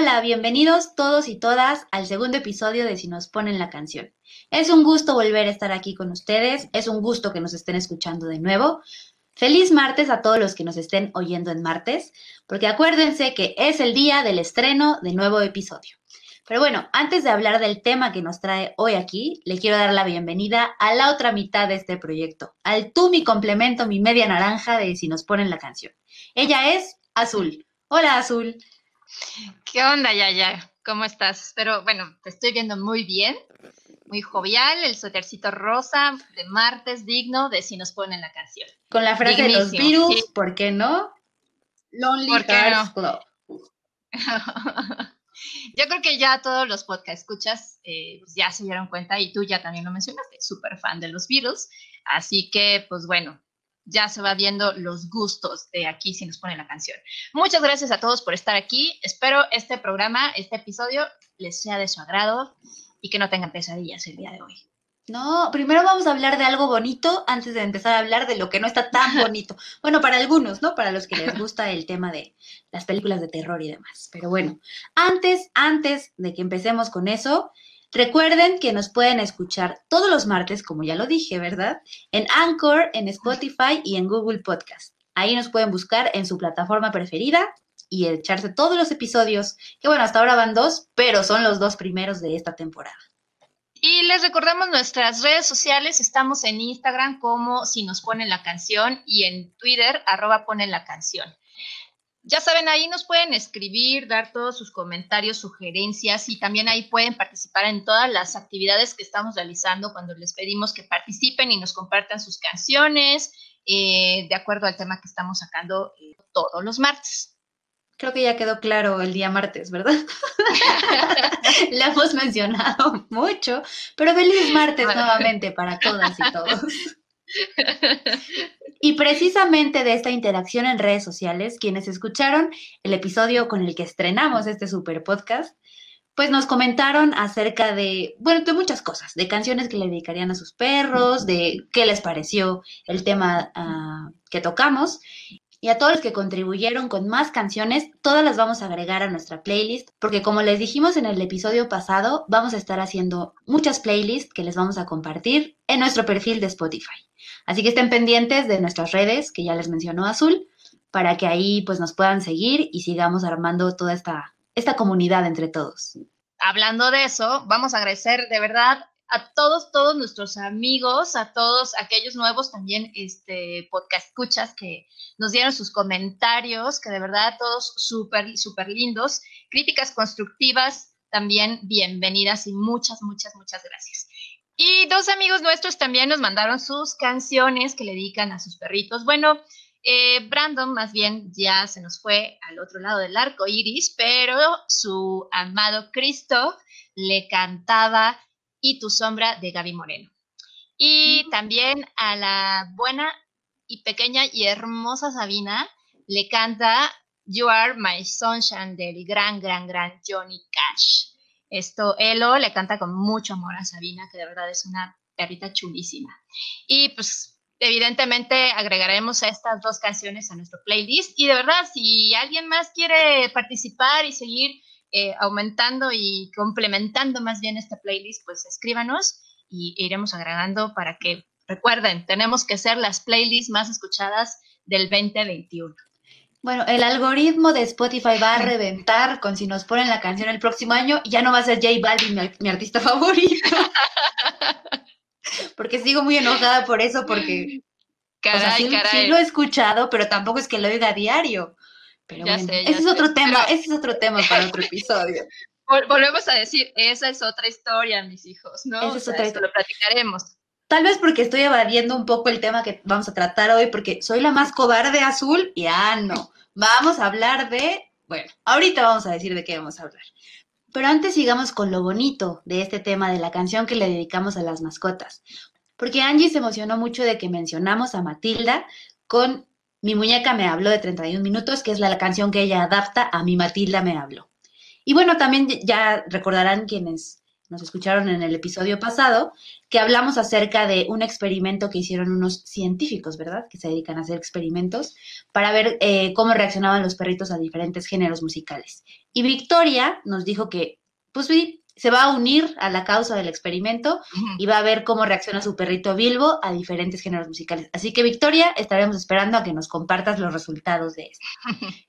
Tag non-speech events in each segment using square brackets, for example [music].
Hola, bienvenidos todos y todas al segundo episodio de Si nos ponen la canción. Es un gusto volver a estar aquí con ustedes, es un gusto que nos estén escuchando de nuevo. Feliz martes a todos los que nos estén oyendo en martes, porque acuérdense que es el día del estreno de nuevo episodio. Pero bueno, antes de hablar del tema que nos trae hoy aquí, le quiero dar la bienvenida a la otra mitad de este proyecto, al tú mi complemento, mi media naranja de Si nos ponen la canción. Ella es Azul. Hola Azul. ¿Qué onda, Yaya? ¿Cómo estás? Pero bueno, te estoy viendo muy bien, muy jovial, el suétercito rosa de martes digno de si nos ponen la canción. Con la frase de los virus, ¿por qué no? Lonely Hearts Club. [laughs] Yo creo que ya todos los podcast escuchas eh, pues ya se dieron cuenta y tú ya también lo mencionaste, súper fan de los Beatles. Así que, pues bueno, ya se va viendo los gustos de aquí si nos pone la canción. Muchas gracias a todos por estar aquí. Espero este programa, este episodio les sea de su agrado y que no tengan pesadillas el día de hoy. No, primero vamos a hablar de algo bonito antes de empezar a hablar de lo que no está tan [laughs] bonito. Bueno, para algunos, ¿no? Para los que les gusta el tema de las películas de terror y demás. Pero bueno, antes, antes de que empecemos con eso, Recuerden que nos pueden escuchar todos los martes, como ya lo dije, ¿verdad? En Anchor, en Spotify y en Google Podcast. Ahí nos pueden buscar en su plataforma preferida y echarse todos los episodios, que bueno, hasta ahora van dos, pero son los dos primeros de esta temporada. Y les recordamos nuestras redes sociales, estamos en Instagram como si nos ponen la canción y en Twitter arroba ponen la canción. Ya saben, ahí nos pueden escribir, dar todos sus comentarios, sugerencias y también ahí pueden participar en todas las actividades que estamos realizando cuando les pedimos que participen y nos compartan sus canciones eh, de acuerdo al tema que estamos sacando eh, todos los martes. Creo que ya quedó claro el día martes, ¿verdad? [laughs] Le hemos mencionado mucho, pero feliz martes nuevamente para todas y [laughs] todos. Y precisamente de esta interacción en redes sociales, quienes escucharon el episodio con el que estrenamos este super podcast, pues nos comentaron acerca de, bueno, de muchas cosas, de canciones que le dedicarían a sus perros, de qué les pareció el tema ah, que tocamos. Y a todos los que contribuyeron con más canciones, todas las vamos a agregar a nuestra playlist, porque como les dijimos en el episodio pasado, vamos a estar haciendo muchas playlists que les vamos a compartir en nuestro perfil de Spotify. Así que estén pendientes de nuestras redes, que ya les mencionó Azul, para que ahí pues nos puedan seguir y sigamos armando toda esta, esta comunidad entre todos. Hablando de eso, vamos a agradecer de verdad a todos, todos nuestros amigos, a todos aquellos nuevos también, este, podcast escuchas que nos dieron sus comentarios, que de verdad todos súper, súper lindos, críticas constructivas también bienvenidas y muchas, muchas, muchas gracias. Y dos amigos nuestros también nos mandaron sus canciones que le dedican a sus perritos. Bueno, eh, Brandon más bien ya se nos fue al otro lado del arco iris, pero su amado Cristo le cantaba Y tu sombra de Gaby Moreno. Y también a la buena y pequeña y hermosa Sabina le canta You Are My Sunshine del gran, gran, gran Johnny Cash. Esto, Elo le canta con mucho amor a Sabina, que de verdad es una perrita chulísima. Y pues evidentemente agregaremos estas dos canciones a nuestro playlist. Y de verdad, si alguien más quiere participar y seguir eh, aumentando y complementando más bien este playlist, pues escríbanos y iremos agregando para que recuerden, tenemos que ser las playlists más escuchadas del 2021. Bueno, el algoritmo de Spotify va a reventar con si nos ponen la canción el próximo año y ya no va a ser J Balvin mi, artista favorito. [laughs] porque sigo muy enojada por eso, porque caray, caray. sí, lo he escuchado, pero tampoco es que lo oiga a diario. Pero bueno, ese es otro tema, ese es otro tema para otro episodio. [laughs] Volvemos a decir, esa es otra historia, mis hijos, ¿no? Esa es otra historia. Lo platicaremos. Tal vez porque estoy evadiendo un poco el tema que vamos a tratar hoy, porque soy la más cobarde azul y ah, no. Vamos a hablar de, bueno, ahorita vamos a decir de qué vamos a hablar. Pero antes sigamos con lo bonito de este tema de la canción que le dedicamos a las mascotas. porque Angie se emocionó mucho de que mencionamos a Matilda con Mi muñeca me habló de 31 minutos, que es la, canción que ella adapta a Mi Matilda me habló. Y bueno, también ya recordarán quienes nos escucharon en el episodio pasado, que hablamos acerca de un experimento que hicieron unos científicos, ¿verdad? Que se dedican a hacer experimentos para ver eh, cómo reaccionaban los perritos a diferentes géneros musicales. Y Victoria nos dijo que, pues sí, se va a unir a la causa del experimento y va a ver cómo reacciona su perrito Bilbo a diferentes géneros musicales. Así que, Victoria, estaremos esperando a que nos compartas los resultados de esto. [laughs]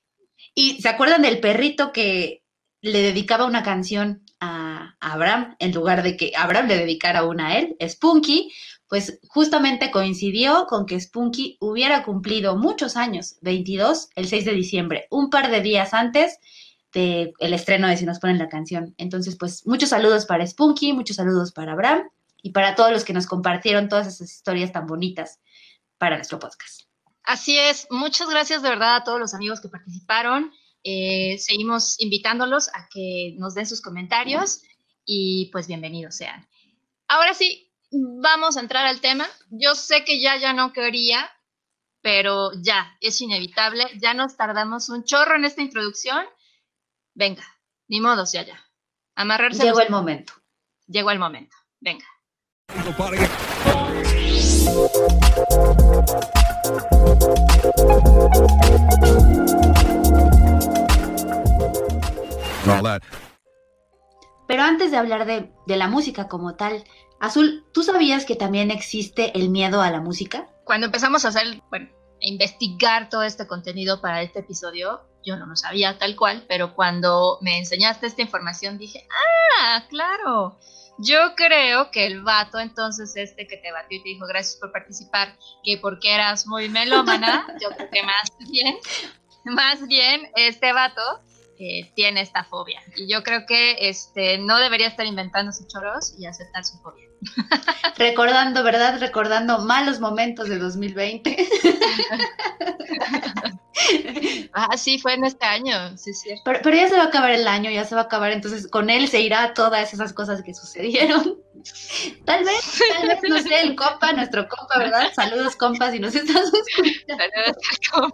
¿Y se acuerdan del perrito que le dedicaba una canción a Abraham en lugar de que Abraham le dedicara una a él? Spunky, pues justamente coincidió con que Spunky hubiera cumplido muchos años, 22, el 6 de diciembre, un par de días antes el estreno de Si nos ponen la canción. Entonces, pues muchos saludos para Spunky, muchos saludos para Abraham y para todos los que nos compartieron todas esas historias tan bonitas para nuestro podcast. Así es, muchas gracias de verdad a todos los amigos que participaron. Eh, seguimos invitándolos a que nos den sus comentarios y pues bienvenidos sean. Ahora sí, vamos a entrar al tema. Yo sé que ya ya no quería, pero ya, es inevitable. Ya nos tardamos un chorro en esta introducción Venga, ni modo, ya ya. Amarrarse. Llegó el momento. Llegó el momento. Venga. Pero antes de hablar de, de, la música como tal, Azul, ¿tú sabías que también existe el miedo a la música? Cuando empezamos a hacer, bueno, a investigar todo este contenido para este episodio, yo no lo sabía tal cual, pero cuando me enseñaste esta información dije, ah, claro, yo creo que el vato entonces este que te batió y te dijo gracias por participar, que porque eras muy melómana, yo creo que más bien, más bien este vato eh, tiene esta fobia. Y yo creo que este, no debería estar inventando sus choros y aceptar su fobia. [laughs] Recordando, ¿verdad? Recordando malos momentos de 2020. [laughs] [laughs] ah, sí, fue en este año, sí, es cierto. Pero, pero, ya se va a acabar el año, ya se va a acabar, entonces con él se irá todas esas cosas que sucedieron. [laughs] Tal vez, tal vez, no sé, el compa, nuestro compa, ¿verdad? Saludos, compas, si nos estás escuchando. Saludos,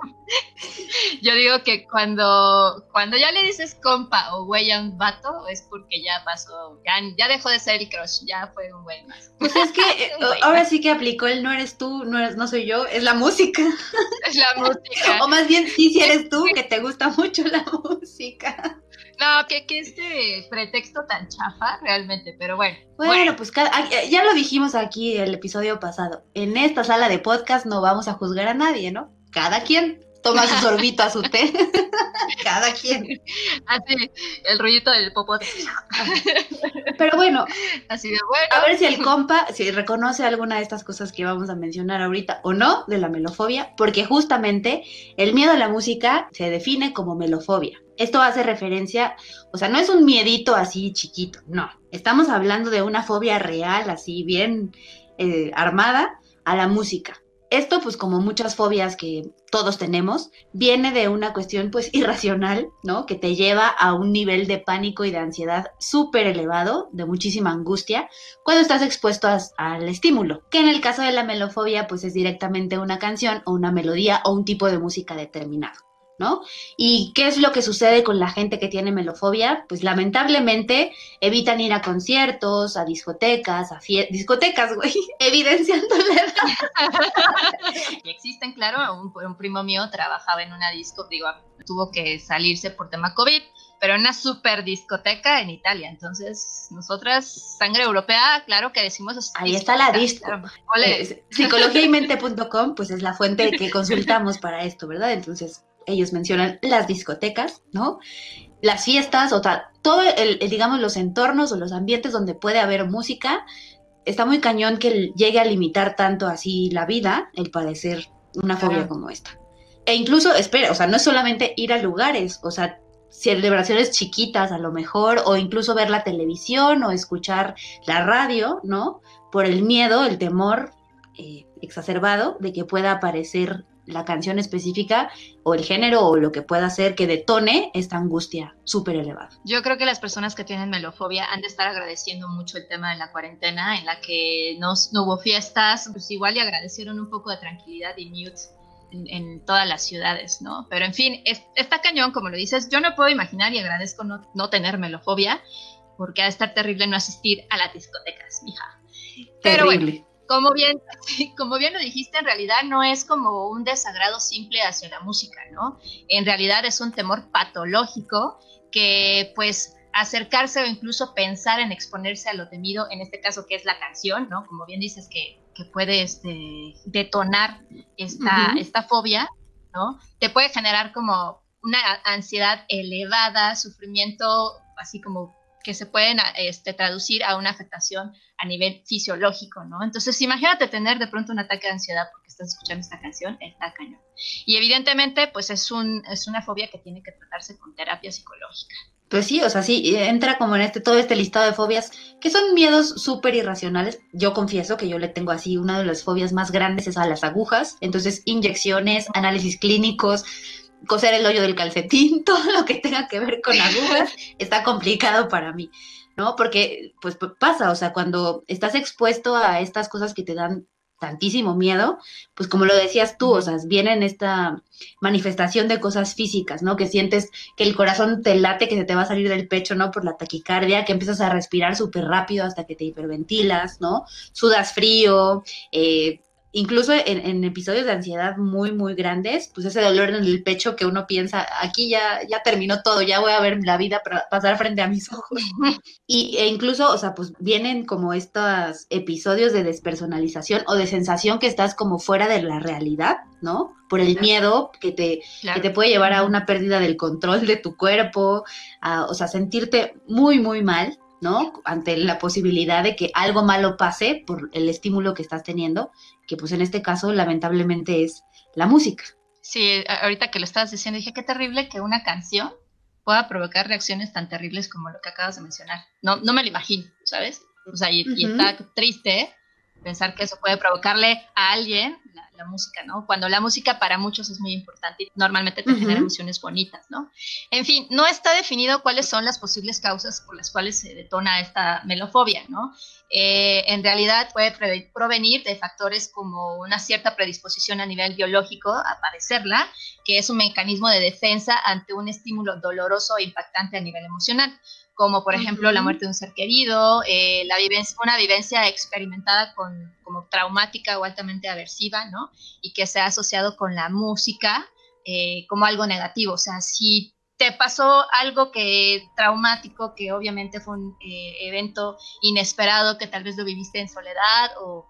Yo digo que cuando, cuando ya le dices compa o güey a un vato, es porque ya pasó, ya, dejó de ser el crush, ya fue un güey más. Pues es que [laughs] ahora sí que aplicó el no eres tú, no, eres, no soy yo, es la música. Es la música. o más bien, sí, sí eres tú, que te gusta [laughs] mucho la música. No, que, que este pretexto tan chafa realmente, pero bueno. Bueno, pues ya lo dijimos aquí el episodio pasado. En esta sala de podcast no vamos a juzgar a nadie, ¿no? Cada quien toma su sorbito a su té. [laughs] Cada quien. Así, el ruidito del popote. Pero bueno, así de bueno. A ver si el compa, si reconoce alguna de estas cosas que vamos a mencionar ahorita o no de la melofobia, porque justamente el miedo a la música se define como melofobia. Esto hace referencia, o sea, no es un miedito así chiquito, no. Estamos hablando de una fobia real, así bien eh, armada, a la música. Esto, pues como muchas fobias que todos tenemos, viene de una cuestión pues [laughs] irracional, ¿no? Que te lleva a un nivel de pánico y de ansiedad súper elevado, de muchísima angustia, cuando estás expuesto al estímulo. Que en el caso de la melofobia, pues es directamente una canción o una melodía o un tipo de música determinado. ¿No? ¿Y qué es lo que sucede con la gente que tiene melofobia? Pues lamentablemente evitan ir a conciertos, a discotecas, a discotecas, güey, [laughs] evidenciando la [laughs] edad. existen, claro, un, un, primo mío trabajaba en una disco, digo, tuvo que salirse por tema COVID, pero en una super discoteca en Italia. Entonces, nosotras, sangre europea, claro que decimos... Ahí está la disco. Eh, psicologiaymente.com, pues es la fuente que consultamos para esto, ¿verdad? Entonces, ellos mencionan las discotecas, ¿no? Las fiestas, o todo el, digamos, los entornos o los ambientes donde puede haber música, está muy cañón que llegue a limitar tanto así la vida, el padecer una fobia como esta. E incluso, espera, o sea, no es solamente ir a lugares, o sea, celebraciones chiquitas a lo mejor, o incluso ver la televisión o escuchar la radio, ¿no? Por el miedo, el temor eh, exacerbado de que pueda aparecer la canción específica o el género o lo que pueda hacer que detone esta angustia súper elevada. Yo creo que las personas que tienen melofobia han de estar agradeciendo mucho el tema de la cuarentena, en la que no, no hubo fiestas, pues igual y agradecieron un poco de tranquilidad y mute en, todas las ciudades, ¿no? Pero en fin, está cañón, como lo dices, yo no puedo imaginar y agradezco no, no tener melofobia, porque ha de estar terrible no asistir a las discotecas, mija. Pero bueno, como bien, [laughs] como bien lo dijiste, en realidad no es como un desagrado simple hacia la música, ¿no? En realidad es un temor patológico que pues acercarse o incluso pensar en exponerse a lo temido, en este caso que es la canción, ¿no? Como bien dices que, puede este, detonar esta, esta fobia, ¿no? Te puede generar como una ansiedad elevada, sufrimiento así como que se pueden este, traducir a una afectación a nivel fisiológico, ¿no? Entonces, imagínate tener de pronto un ataque de ansiedad porque estás escuchando esta canción, está cañón. Y evidentemente, pues es, un, es una fobia que tiene que tratarse con terapia psicológica. Pues sí, o sea, sí, entra como en este, todo este listado de fobias, que son miedos súper irracionales. Yo confieso que yo le tengo así, una de las fobias más grandes es a las agujas. Entonces, inyecciones, análisis clínicos, coser el hoyo del calcetín, [laughs] todo lo que tenga que ver con agujas está complicado para mí, ¿no? Porque pues pasa, o sea, cuando estás expuesto a estas cosas que te dan tantísimo miedo, pues como lo decías tú, o sea, viene esta manifestación de cosas físicas, ¿no? Que sientes que el corazón te late, que se te va a salir del pecho, ¿no? Por la taquicardia, que empiezas a respirar súper rápido hasta que te hiperventilas, ¿no? Sudas frío, eh, incluso en, episodios de ansiedad muy, muy grandes, pues ese dolor en el pecho que uno piensa, aquí ya, ya terminó todo, ya voy a ver la vida pasar frente a mis ojos. [laughs] Y, e incluso, o sea, pues vienen como estos episodios de despersonalización o de sensación que estás como fuera de la realidad, ¿no? Por el miedo que te, que te puede llevar a una pérdida del control de tu cuerpo, a, o sea, sentirte muy, muy mal. ¿No? Ante la posibilidad de que algo malo pase por el estímulo que estás teniendo, que pues en este caso lamentablemente es la música. Sí, ahorita que lo estabas diciendo, dije, qué terrible que una canción pueda provocar reacciones tan terribles como lo que acabas de mencionar. No, no me lo imagino, ¿sabes? O sea, y, y está triste pensar que eso puede provocarle a alguien la, música, ¿no? Cuando la música para muchos es muy importante y normalmente te genera emociones bonitas, ¿no? En fin, no está definido cuáles son las posibles causas por las cuales se detona esta melofobia, ¿no? Eh, en realidad puede provenir de factores como una cierta predisposición a nivel biológico a padecerla, que es un mecanismo de defensa ante un estímulo doloroso e impactante a nivel emocional como por ejemplo la muerte de un ser querido, eh, la vivencia, una vivencia experimentada con, como traumática o altamente aversiva, ¿no? Y que se ha asociado con la música eh, como algo negativo. O sea, si te pasó algo que traumático, que obviamente fue un eh, evento inesperado, que tal vez lo viviste en soledad o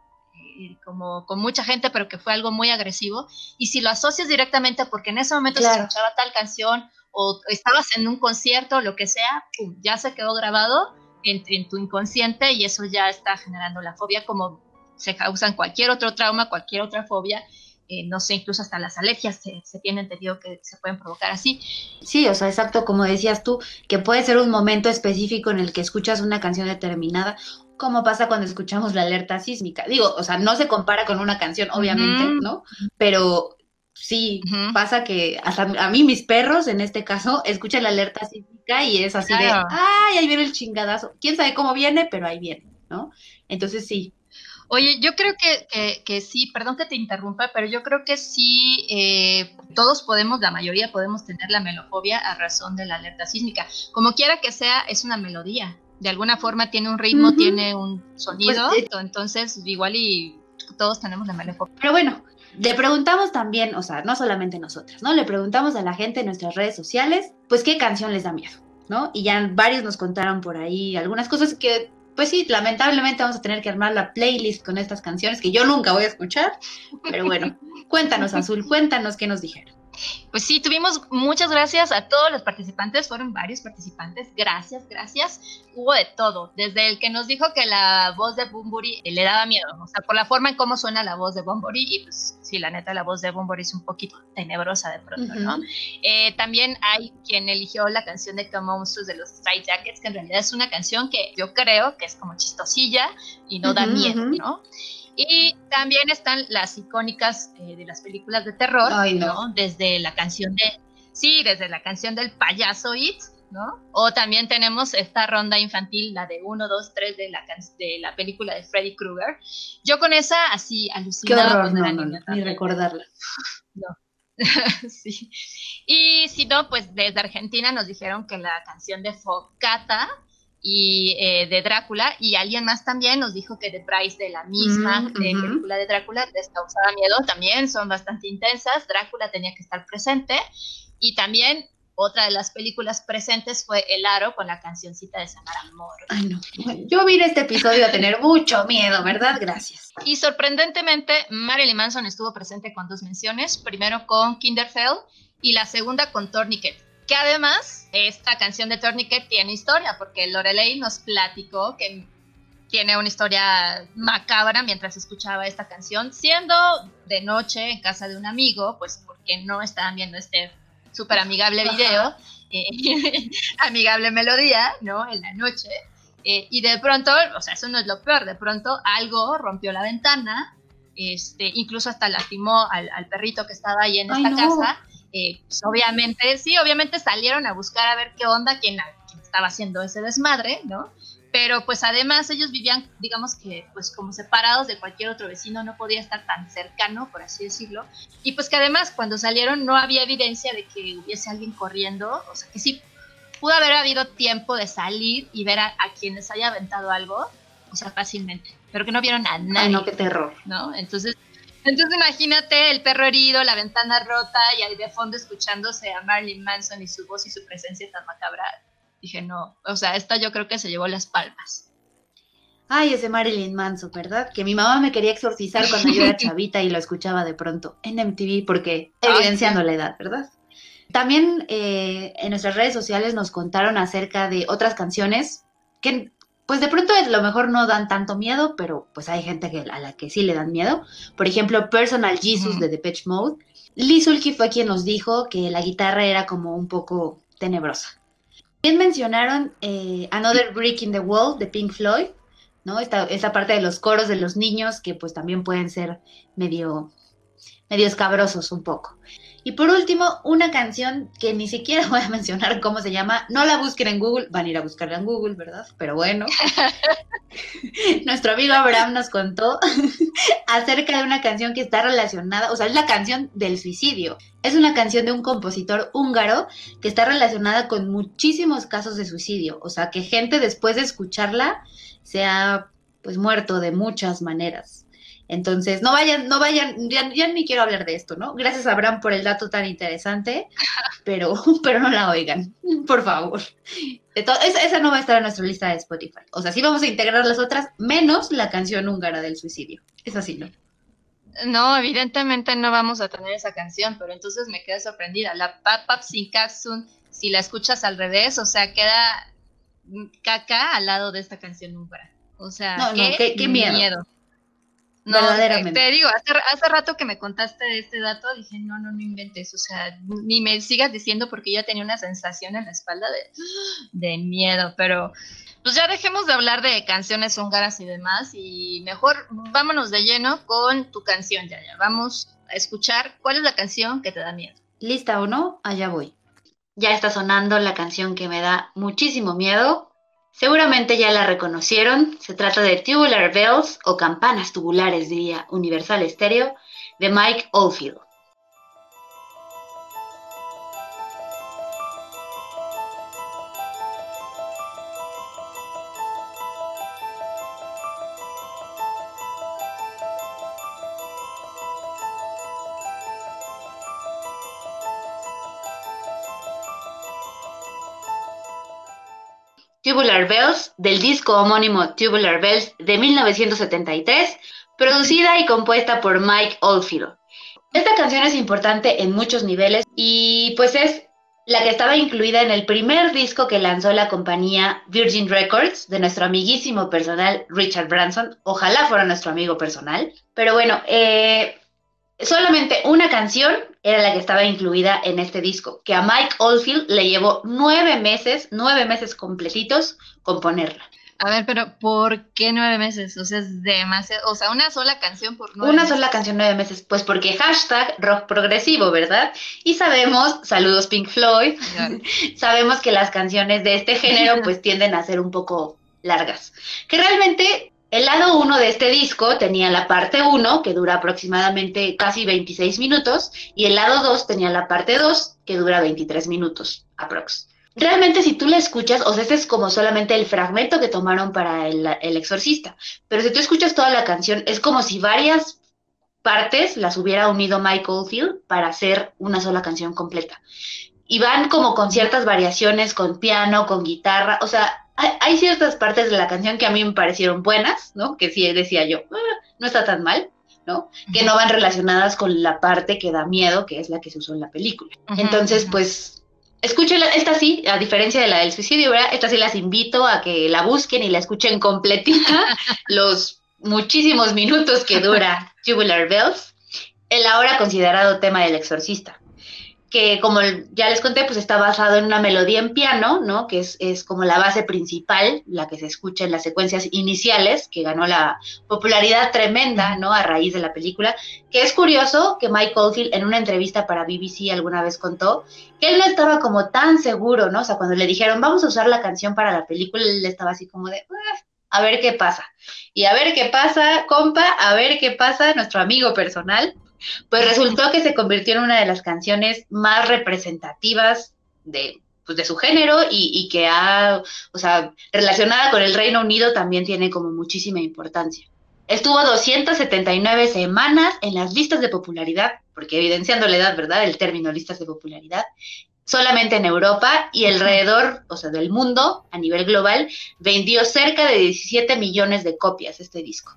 como con mucha gente, pero que fue algo muy agresivo, y si lo asocias directamente porque en ese momento se escuchaba tal canción o estabas en un concierto, lo que sea, ya se quedó grabado en, tu inconsciente y eso ya está generando la fobia como se causan cualquier otro trauma, cualquier otra fobia. Eh, no sé, incluso hasta las alergias se, se tiene entendido que se pueden provocar así. Sí, o sea, exacto, como decías tú, que puede ser un momento específico en el que escuchas una canción determinada, como pasa cuando escuchamos la alerta sísmica. Digo, o sea, no se compara con una canción, obviamente, ¿no? Pero sí, pasa que hasta a mí mis perros, en este caso, escuchan la alerta sísmica y es así de, ay, ahí viene el chingadazo. Quién sabe cómo viene, pero ahí viene, ¿no? Entonces sí. Oye, yo creo que, que, sí, perdón que te interrumpa, pero yo creo que sí, eh, todos podemos, la mayoría podemos tener la melofobia a razón de la alerta sísmica. Como quiera que sea, es una melodía. De alguna forma tiene un ritmo, tiene un sonido, pues, entonces igual y todos tenemos la melofobia. Pero bueno, le preguntamos también, o sea, no solamente nosotras, ¿no? Le preguntamos a la gente en nuestras redes sociales, pues qué canción les da miedo, ¿no? Y ya varios nos contaron por ahí algunas cosas que, pues sí, lamentablemente vamos a tener que armar la playlist con estas canciones que yo nunca voy a escuchar, pero bueno, [laughs] cuéntanos, Azul, cuéntanos qué nos dijeron. Pues sí, tuvimos muchas gracias a todos los participantes, fueron varios participantes, gracias, gracias. Hubo de todo, desde el que nos dijo que la voz de Bumburi le daba miedo, o sea, por la forma en cómo suena la voz de Bumburi, y pues sí, la neta, la voz de Bumburi es un poquito tenebrosa de pronto, ¿no? Eh, también hay quien eligió la canción de Come Monsters de los Stray Jackets, que en realidad es una canción que yo creo que es como chistosilla y no da miedo, ¿no? Y también están las icónicas eh, de las películas de terror, no. Desde la canción de, sí, desde la canción del payaso It, ¿no? O también tenemos esta ronda infantil, la de 1, 2, 3 de la, de la película de Freddy Krueger. Yo con esa así alucinada. Qué horror, no, no, ni recordarla. [laughs] No. [laughs] sí. Y si no, pues desde Argentina nos dijeron que la canción de Focata y eh, de Drácula, y alguien más también nos dijo que The Price de la misma mm, película de Drácula les causaba miedo, también son bastante intensas, Drácula tenía que estar presente, y también otra de las películas presentes fue El Aro con la cancioncita de Samara Moore. Ay, no. Yo vi este episodio a tener mucho miedo, ¿verdad? Gracias. Y sorprendentemente, Marilyn Manson estuvo presente con dos menciones, primero con Kinderfell y la segunda con Tourniquet. Que además, esta canción de Tourniquet tiene historia, porque Lorelei nos platicó que tiene una historia macabra mientras escuchaba esta canción, siendo de noche en casa de un amigo, pues porque no estaban viendo este súper amigable video, eh, [laughs] amigable melodía, ¿no? En la noche. Eh, y de pronto, o sea, eso no es lo peor, de pronto algo rompió la ventana, este, incluso hasta lastimó al, perrito que estaba ahí en esta casa. Eh, pues, obviamente, sí, obviamente salieron a buscar a ver qué onda, quién, quién estaba haciendo ese desmadre, ¿no? pero pues además ellos vivían, digamos que pues como separados de cualquier otro vecino, no podía estar tan cercano, por así decirlo, y pues que además cuando salieron no había evidencia de que hubiese alguien corriendo, o sea que sí pudo haber habido tiempo de salir y ver a, quienes haya aventado algo, o sea, fácilmente, pero que no vieron a nadie. Ay, no, qué terror. ¿No? Entonces, entonces imagínate el perro herido, la ventana rota y ahí de fondo escuchándose a Marilyn Manson y su voz y su presencia tan macabra dije, no, o sea, esta yo creo que se llevó las palmas. Ay, ese Marilyn Manson, ¿verdad? Que mi mamá me quería exorcizar cuando yo era [laughs] chavita y lo escuchaba de pronto en MTV porque evidenciando la edad, ¿verdad? También eh, en nuestras redes sociales nos contaron acerca de otras canciones que pues de pronto a lo mejor no dan tanto miedo, pero pues hay gente que, a la que sí le dan miedo. Por ejemplo, Personal Jesus de Depeche Mode. Lee Sulky fue quien nos dijo que la guitarra era como un poco tenebrosa. También mencionaron eh, Another Brick in the Wall de Pink Floyd, ¿no? Esta, esa parte de los coros de los niños que pues también pueden ser medio, medio escabrosos un poco. Y por último, una canción que ni siquiera voy a mencionar cómo se llama. No la busquen en Google, van a ir a buscarla en Google, ¿verdad? Pero bueno. [laughs] Nuestro amigo Abraham nos contó [laughs] acerca de una canción que está relacionada, o sea, es la canción del suicidio. Es una canción de un compositor húngaro que está relacionada con muchísimos casos de suicidio. O sea, que gente después de escucharla se ha pues muerto de muchas maneras. Entonces, no vayan, no vayan, ya, ni quiero hablar de esto, ¿no? Gracias, Abraham, por el dato tan interesante, [laughs] pero, [laughs] pero no la oigan, por favor. Esa, esa, no va a estar en nuestra lista de Spotify. O sea, sí vamos a integrar las otras, menos la canción húngara del suicidio. Es así, ¿no? No, evidentemente no vamos a tener esa canción, pero entonces me quedé sorprendida. La Papap Sin si la escuchas al revés, o sea, queda caca al lado de esta canción húngara. O sea, qué, miedo. No, te digo, hace, rato que me contaste de este dato, dije, no, no, no inventes, o sea, ni me sigas diciendo porque yo tenía una sensación en la espalda de, miedo, pero pues ya dejemos de hablar de canciones húngaras y demás y mejor vámonos de lleno con tu canción, ya, ya, vamos a escuchar cuál es la canción que te da miedo. ¿Lista o no? Allá voy. Ya está sonando la canción que me da muchísimo miedo, Seguramente ya la reconocieron, se trata de Tubular Bells o Campanas Tubulares, diría Universal Stereo, de Mike Oldfield. Tubular Bells del disco homónimo Tubular Bells de 1973, producida y compuesta por Mike Oldfield. Esta canción es importante en muchos niveles y pues es la que estaba incluida en el primer disco que lanzó la compañía Virgin Records de nuestro amiguísimo personal Richard Branson. Ojalá fuera nuestro amigo personal. Pero bueno, eh, solamente una canción era la que estaba incluida en este disco, que a Mike Oldfield le llevó nueve meses, nueve meses completitos componerla. A ver, pero ¿por qué nueve meses? O sea, es demasiado. O sea, una sola canción por nueve Una sola canción nueve meses. Pues porque hashtag rock progresivo, ¿verdad? Y sabemos, [laughs] saludos Pink Floyd, [laughs] sabemos que las canciones de este género [laughs] pues tienden a ser un poco largas. Que realmente el lado uno de este disco tenía la parte 1, que dura aproximadamente casi 26 minutos, y el lado 2 tenía la parte 2, que dura 23 minutos, aprox realmente si tú la escuchas, o sea, este es como solamente el fragmento que tomaron para el, exorcista, pero si tú escuchas toda la canción, es como si varias partes las hubiera unido Michael Field para hacer una sola canción completa. Y van como con ciertas variaciones, con piano, con guitarra, o sea, hay, ciertas partes de la canción que a mí me parecieron buenas, ¿no? Que sí decía yo, ah, no está tan mal, ¿no? Que no van relacionadas con la parte que da miedo, que es la que se usó en la película. Entonces, pues Escúchenla, esta sí, a diferencia de la del suicidio, ¿verdad? Esta sí las invito a que la busquen y la escuchen completita, [laughs] los muchísimos minutos que dura Tubular Bells, el ahora considerado tema del exorcista que como ya les conté, pues está basado en una melodía en piano, ¿no? Que es, es, como la base principal, la que se escucha en las secuencias iniciales, que ganó la popularidad tremenda, ¿no? A raíz de la película. Que es curioso que Mike Oldfield en una entrevista para BBC alguna vez contó que él no estaba como tan seguro, ¿no? O sea, cuando le dijeron, vamos a usar la canción para la película, él estaba así como de, ah, a ver qué pasa. Y a ver qué pasa, compa, a ver qué pasa, nuestro amigo personal pues resultó que se convirtió en una de las canciones más representativas de, pues, de su género y, que ha, o sea, relacionada con el Reino Unido también tiene como muchísima importancia. Estuvo 279 semanas en las listas de popularidad, porque evidenciando la edad, ¿verdad? El término listas de popularidad, solamente en Europa y alrededor, o sea, del mundo, a nivel global, vendió cerca de 17 millones de copias este disco.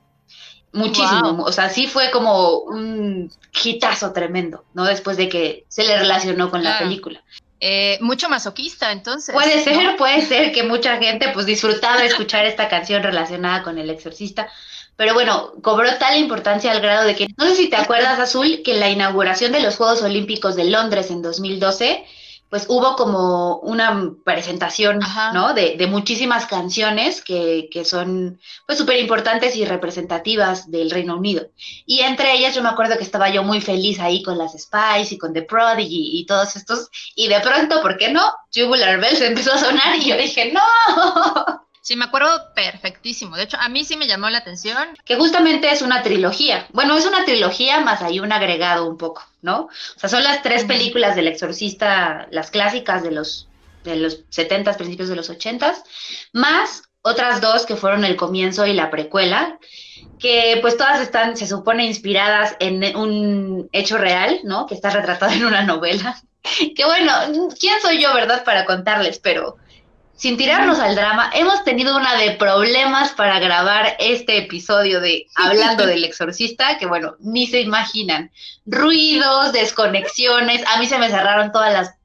Muchísimo, o sea, sí fue como un hitazo tremendo, ¿no? Después de que se le relacionó con la película. Eh, mucho masoquista, entonces. Puede ser, puede ser que mucha gente pues disfrutaba escuchar esta canción relacionada con el exorcista, pero bueno, cobró tal importancia al grado de que, no sé si te acuerdas, Azul, que la inauguración de los Juegos Olímpicos de Londres en 2012 pues hubo como una presentación, ¿no? De, de, muchísimas canciones que, que son pues súper importantes y representativas del Reino Unido. Y entre ellas yo me acuerdo que estaba yo muy feliz ahí con las Spice y con The Prodigy y todos estos. Y de pronto, ¿por qué no? Tubular Bells empezó a sonar y yo dije, ¡no! Sí, me acuerdo perfectísimo. De hecho, a mí sí me llamó la atención. Que justamente es una trilogía. Bueno, es una trilogía más hay un agregado un poco, ¿no? O sea, son las tres películas del exorcista, las clásicas de los, de los 70 principios de los 80 más otras dos que fueron el comienzo y la precuela, que pues todas están, se supone, inspiradas en un hecho real, ¿no? Que está retratado en una novela. [laughs] Que bueno, ¿quién soy yo, verdad, para contarles? Pero sin tirarnos al drama, hemos tenido una de problemas para grabar este episodio de [laughs] Hablando del Exorcista, que bueno, ni se imaginan. Ruidos, desconexiones, a mí se me cerraron todas las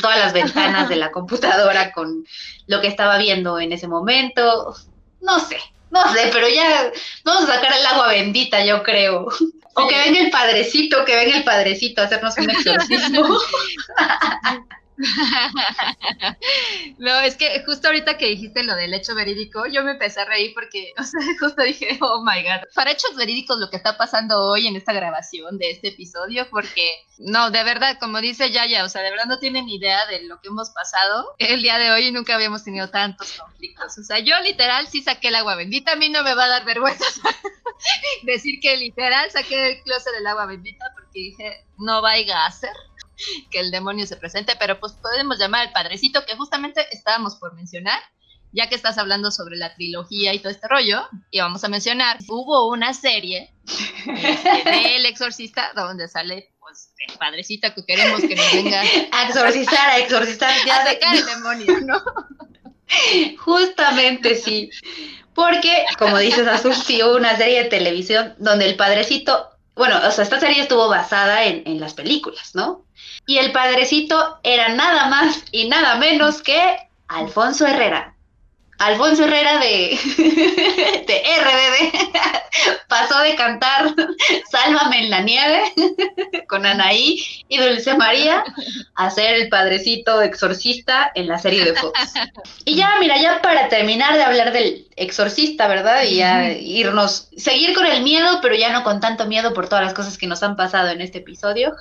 todas las ventanas de la [laughs] computadora con lo que estaba viendo en ese momento. No sé, no sé, pero ya vamos a sacar el agua bendita, yo creo. O que venga el padrecito, que venga el padrecito a hacernos un [laughs] exorcismo. [laughs] no, es que justo ahorita que dijiste lo del hecho verídico, yo me empecé a reír porque, [laughs] o sea, justo dije, oh my god. Para hechos verídicos, lo que está pasando hoy en esta grabación de este episodio, porque, no, de verdad, como dice Yaya, o sea, de verdad no tienen idea de lo que hemos pasado el día de hoy y nunca habíamos tenido tantos conflictos. O sea, yo literal sí saqué el agua bendita, a mí no me va a dar vergüenza [laughs] decir que literal saqué el closet del agua bendita porque dije, no vaya a ser [laughs] que el demonio se presente, pero pues podemos llamar al padrecito que justamente estábamos por mencionar, ya que estás hablando sobre la trilogía y todo este rollo, y vamos a mencionar, hubo una serie este, [laughs] del exorcista donde sale pues el padrecito que queremos que nos venga a exorcizar, a exorcizar, [laughs] ya a sacar el demonio, ¿no? Justamente sí. Porque, como dices, Azul, sí hubo una serie de televisión donde el padrecito, bueno, o sea, esta serie estuvo basada en, en las películas, ¿no? Y el padrecito era nada más y nada menos que Alfonso Herrera. Alfonso Herrera de, [laughs] de RBD [laughs] pasó de cantar Sálvame en la nieve [laughs] con Anaí y Dulce María a ser el padrecito exorcista en la serie de Fox. Y ya, mira, ya para terminar de hablar del exorcista, ¿verdad? Y ya irnos, seguir con el miedo, pero ya no con tanto miedo por todas las cosas que nos han pasado en este episodio.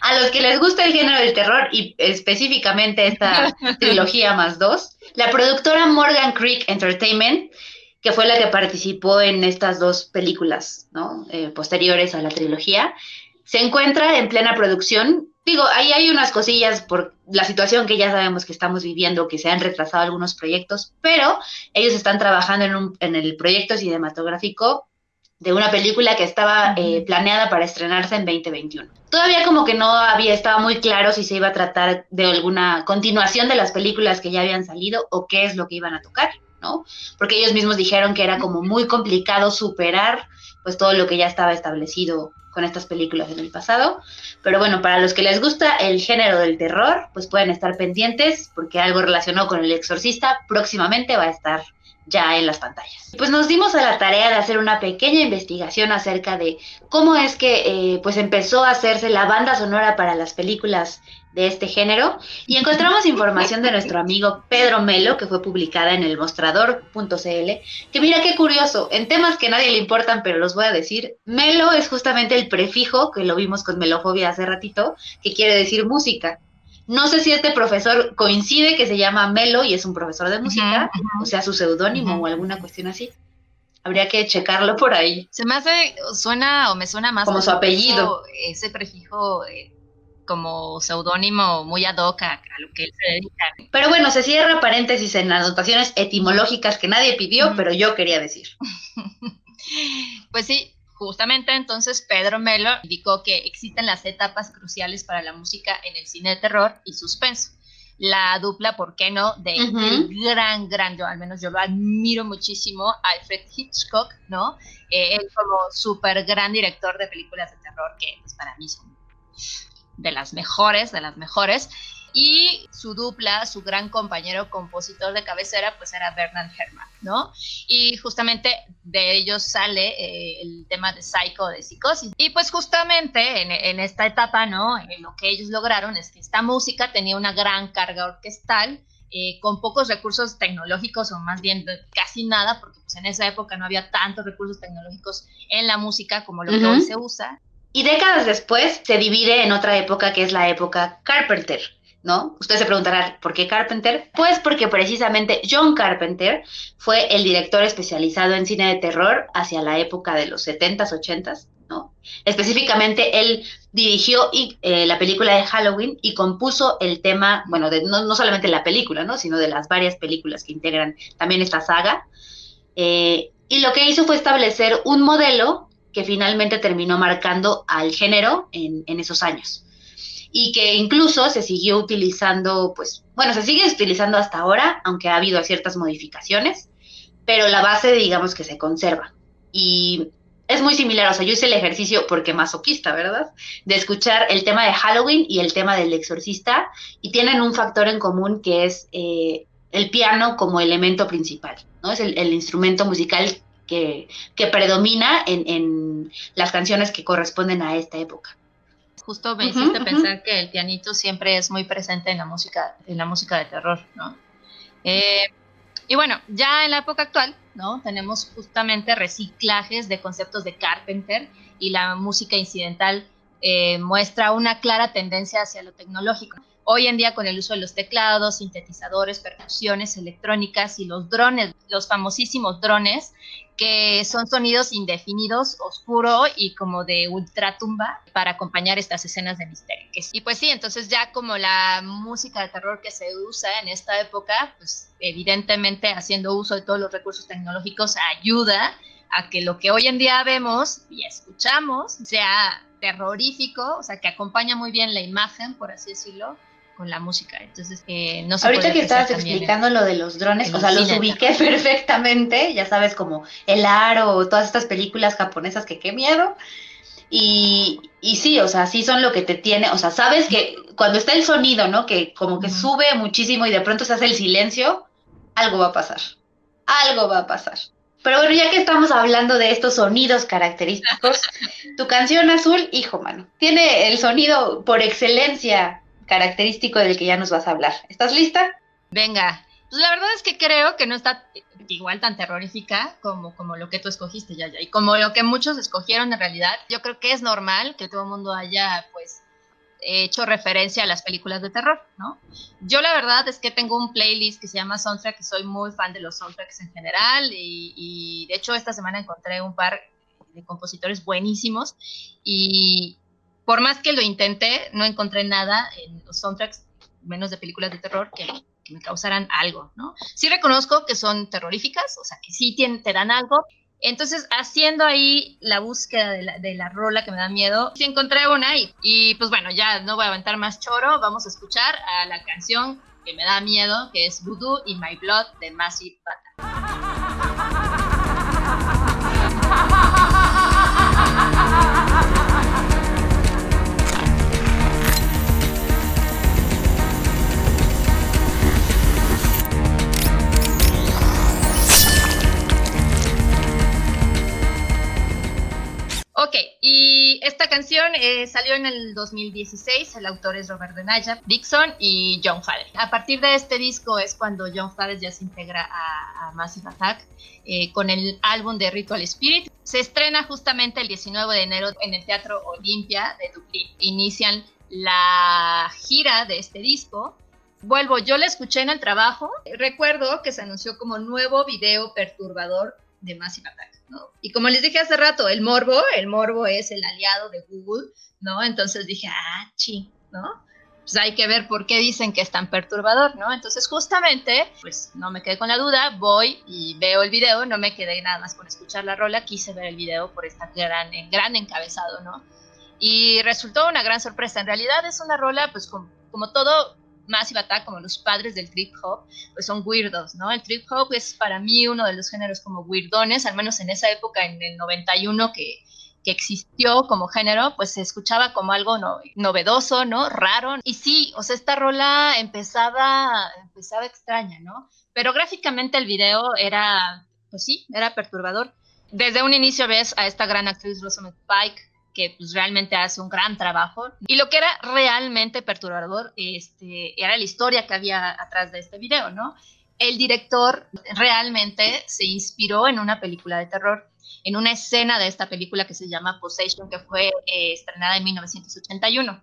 A los que les gusta el género del terror y específicamente esta trilogía más dos, la productora Morgan Creek Entertainment, que fue la que participó en estas dos películas ¿no? Eh, posteriores a la trilogía, se encuentra en plena producción. Digo, ahí hay unas cosillas por la situación que ya sabemos que estamos viviendo, que se han retrasado algunos proyectos, pero ellos están trabajando en, un, en el proyecto cinematográfico de una película que estaba eh, planeada para estrenarse en 2021. Todavía como que no había, estaba muy claro si se iba a tratar de alguna continuación de las películas que ya habían salido o qué es lo que iban a tocar, ¿no? Porque ellos mismos dijeron que era como muy complicado superar pues todo lo que ya estaba establecido con estas películas en el pasado. Pero bueno, para los que les gusta el género del terror, pues pueden estar pendientes porque algo relacionado con el exorcista próximamente va a estar ya en las pantallas. Pues nos dimos a la tarea de hacer una pequeña investigación acerca de cómo es que eh, pues empezó a hacerse la banda sonora para las películas de este género y encontramos información de nuestro amigo Pedro Melo que fue publicada en el mostrador.cl que mira qué curioso, en temas que nadie le importan pero los voy a decir, Melo es justamente el prefijo que lo vimos con melofobia hace ratito que quiere decir música no sé si este profesor coincide que se llama Melo y es un profesor de música, o sea, su seudónimo o alguna cuestión así. Habría que checarlo por ahí. Se me hace, suena o me suena más como su apellido. Ese prefijo eh, como seudónimo muy ad hoc a, lo que él se dedica. Pero bueno, se cierra paréntesis en anotaciones etimológicas que nadie pidió, pero yo quería decir. [laughs] pues sí, Justamente entonces Pedro Melo indicó que existen las etapas cruciales para la música en el cine de terror y suspenso. La dupla, ¿por qué no?, de el gran, gran, yo al menos yo lo admiro muchísimo, Alfred Hitchcock, ¿no? Eh, él como súper gran director de películas de terror que pues, para mí son de las mejores, de las mejores y su dupla, su gran compañero compositor de cabecera, pues era Bernard Herrmann, ¿no? Y justamente de ellos sale eh, el tema de Psycho, de psicosis. Y pues justamente en, esta etapa, ¿no? En lo que ellos lograron es que esta música tenía una gran carga orquestal, eh, con pocos recursos tecnológicos o más bien casi nada, porque pues en esa época no había tantos recursos tecnológicos en la música como lo que hoy se usa. Y décadas después se divide en otra época que es la época Carpenter, ¿no? Ustedes se preguntarán, ¿por qué Carpenter? Pues porque precisamente John Carpenter fue el director especializado en cine de terror hacia la época de los 70s, 80s, ¿no? Específicamente él dirigió eh, la película de Halloween y compuso el tema, bueno, de, no, solamente la película, ¿no? Sino de las varias películas que integran también esta saga. Eh, y lo que hizo fue establecer un modelo que finalmente terminó marcando al género en esos años y que incluso se siguió utilizando, pues, bueno, se sigue utilizando hasta ahora, aunque ha habido ciertas modificaciones, pero la base, digamos que se conserva. Y es muy similar, o sea, yo hice el ejercicio, porque masoquista, ¿verdad? De escuchar el tema de Halloween y el tema del exorcista, y tienen un factor en común que es eh, el piano como elemento principal, ¿no? Es el, instrumento musical que, predomina en las canciones que corresponden a esta época justo me hiciste pensar que el pianito siempre es muy presente en la música, en la música de terror, ¿no? Eh, y bueno, ya en la época actual, ¿no? Tenemos justamente reciclajes de conceptos de Carpenter y la música incidental eh, muestra una clara tendencia hacia lo tecnológico. Hoy en día con el uso de los teclados, sintetizadores, percusiones electrónicas y los drones, los famosísimos drones, que son sonidos indefinidos, oscuro y como de ultratumba para acompañar estas escenas de misterio. Y pues sí, entonces ya como la música de terror que se usa en esta época, pues evidentemente haciendo uso de todos los recursos tecnológicos ayuda a que lo que hoy en día vemos y escuchamos sea terrorífico, o sea, que acompaña muy bien la imagen, por así decirlo, con la música. Entonces, eh, no sé. Ahorita que estabas explicando lo de los drones, o sea, los ubiqué [laughs] perfectamente, ya sabes, como El Aro, todas estas películas japonesas que qué miedo. Y, y sí, o sea, sí son lo que te tiene, o sea, sabes que cuando está el sonido, ¿no? Que como que sube muchísimo y de pronto se hace el silencio, algo va a pasar. algo va a pasar. Pero bueno, ya que estamos hablando de estos sonidos característicos, [laughs] tu canción azul, hijo mano, tiene el sonido por excelencia característico del que ya nos vas a hablar. ¿Estás lista? Venga, pues la verdad es que creo que no está igual tan terrorífica como, como lo que tú escogiste, ya, ya, y como lo que muchos escogieron en realidad. Yo creo que es normal que todo el mundo haya, pues, hecho referencia a las películas de terror, ¿no? Yo la verdad es que tengo un playlist que se llama Soundtrack, que soy muy fan de los soundtracks en general, y, y de hecho esta semana encontré un par de compositores buenísimos, y por más que lo intenté, no encontré nada en los soundtracks, menos de películas de terror, que me causaran algo, ¿no? Sí reconozco que son terroríficas, o sea, que sí te dan algo. Entonces, haciendo ahí la búsqueda de la, rola que me da miedo, sí encontré una y, y, pues bueno, ya no voy a aventar más choro, vamos a escuchar a la canción que me da miedo, que es Voodoo in My Blood de Massive Attack. Esta canción eh, salió en el 2016, el autor es Robert Denaya, Dixon y John Fader. A partir de este disco es cuando John Fader ya se integra a, Massive Attack eh, con el álbum de Ritual Spirit. Se estrena justamente el 19 de enero en el Teatro Olimpia de Dublín. Inician la gira de este disco. Vuelvo, yo la escuché en el trabajo. Recuerdo que se anunció como nuevo video perturbador de Massive Attack. Y como les dije hace rato, el morbo, el morbo es el aliado de Google, ¿no? Entonces dije, ah, chi, ¿no? Pues hay que ver por qué dicen que es tan perturbador, ¿no? Entonces justamente, pues no me quedé con la duda, voy y veo el video, no me quedé nada más con escuchar la rola, quise ver el video por esta gran, gran encabezado, ¿no? Y resultó una gran sorpresa. En realidad es una rola, pues como todo Massive Attack, como los padres del trip hop, pues son weirdos, ¿no? El trip hop es para mí uno de los géneros como weirdones, al menos en esa época, en el 91, que, que existió como género, pues se escuchaba como algo no, novedoso, ¿no? Raro. Y sí, o sea, esta rola empezaba, empezaba extraña, ¿no? Pero gráficamente el video era, pues sí, era perturbador. Desde un inicio ves a esta gran actriz Rosamund Pike que pues, realmente hace un gran trabajo. Y lo que era realmente perturbador este, era la historia que había atrás de este video, ¿no? El director realmente se inspiró en una película de terror, en una escena de esta película que se llama Possession, que fue eh, estrenada en 1981.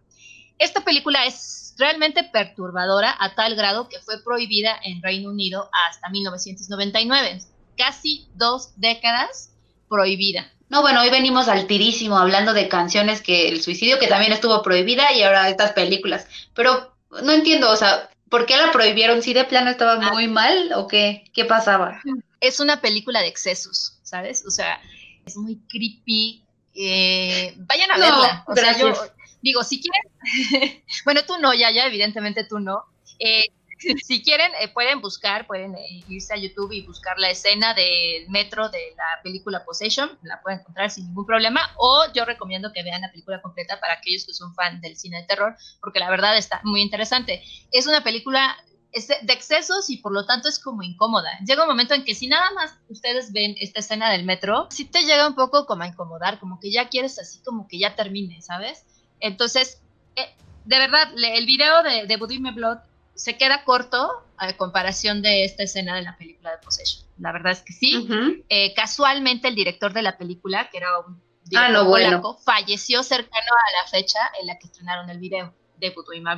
Esta película es realmente perturbadora a tal grado que fue prohibida en Reino Unido hasta 1999, casi dos décadas prohibida. No, bueno, hoy venimos al tirísimo hablando de canciones que el suicidio, que también estuvo prohibida, y ahora estas películas. Pero no entiendo, o sea, ¿por qué la prohibieron? ¿Si de plano estaba ah. muy mal o qué? ¿Qué pasaba? Es una película de excesos, ¿sabes? O sea, es muy creepy. Eh, vayan a verla. O sea, yo digo, si quieren, [laughs] bueno, tú no, ya, ya, evidentemente tú no. Eh, [laughs] si quieren, eh, pueden buscar, pueden eh, irse a YouTube y buscar la escena del metro de la película Possession, la pueden encontrar sin ningún problema, o yo recomiendo que vean la película completa para aquellos que son fan del cine de terror, porque la verdad está muy interesante. Es una película de excesos y por lo tanto es como incómoda. Llega un momento en que si nada más ustedes ven esta escena del metro, sí te llega un poco como a incomodar, como que ya quieres así como que ya termine, ¿sabes? Entonces, eh, de verdad, el video de, de Voodoo Blood se queda corto a comparación de esta escena de la película de Possession. La verdad es que sí. Eh, casualmente el director de la película, que era un ah, director falleció cercano a la fecha en la que estrenaron el video de Voodoo My